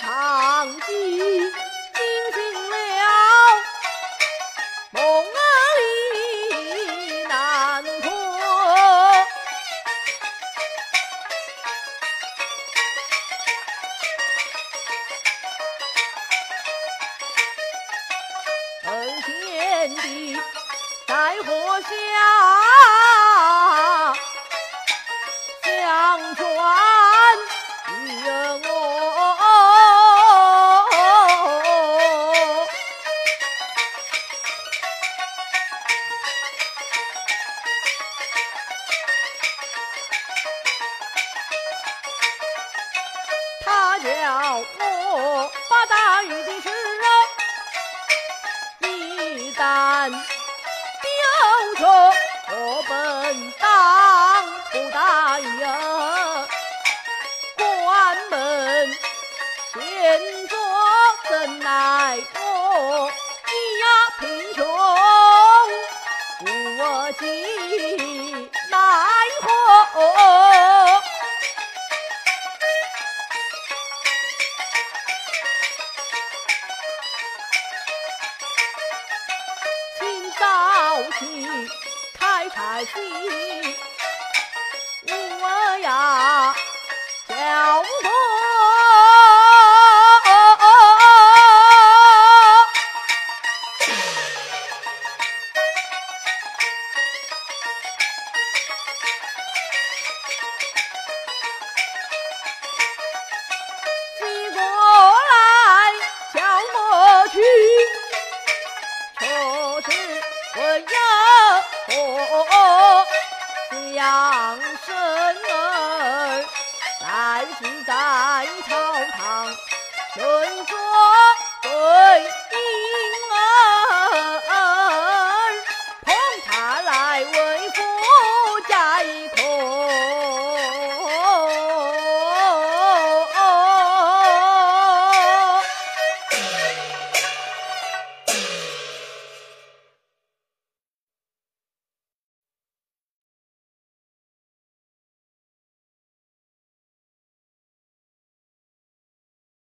长记惊醒了梦里难脱，二贤弟在何下？乡。叫我把大禹的事一旦丢着，我本当不答应。关门前座怎奈我一呀贫穷，我心奈何？去开柴戏，有相生儿，在是在朝堂，论做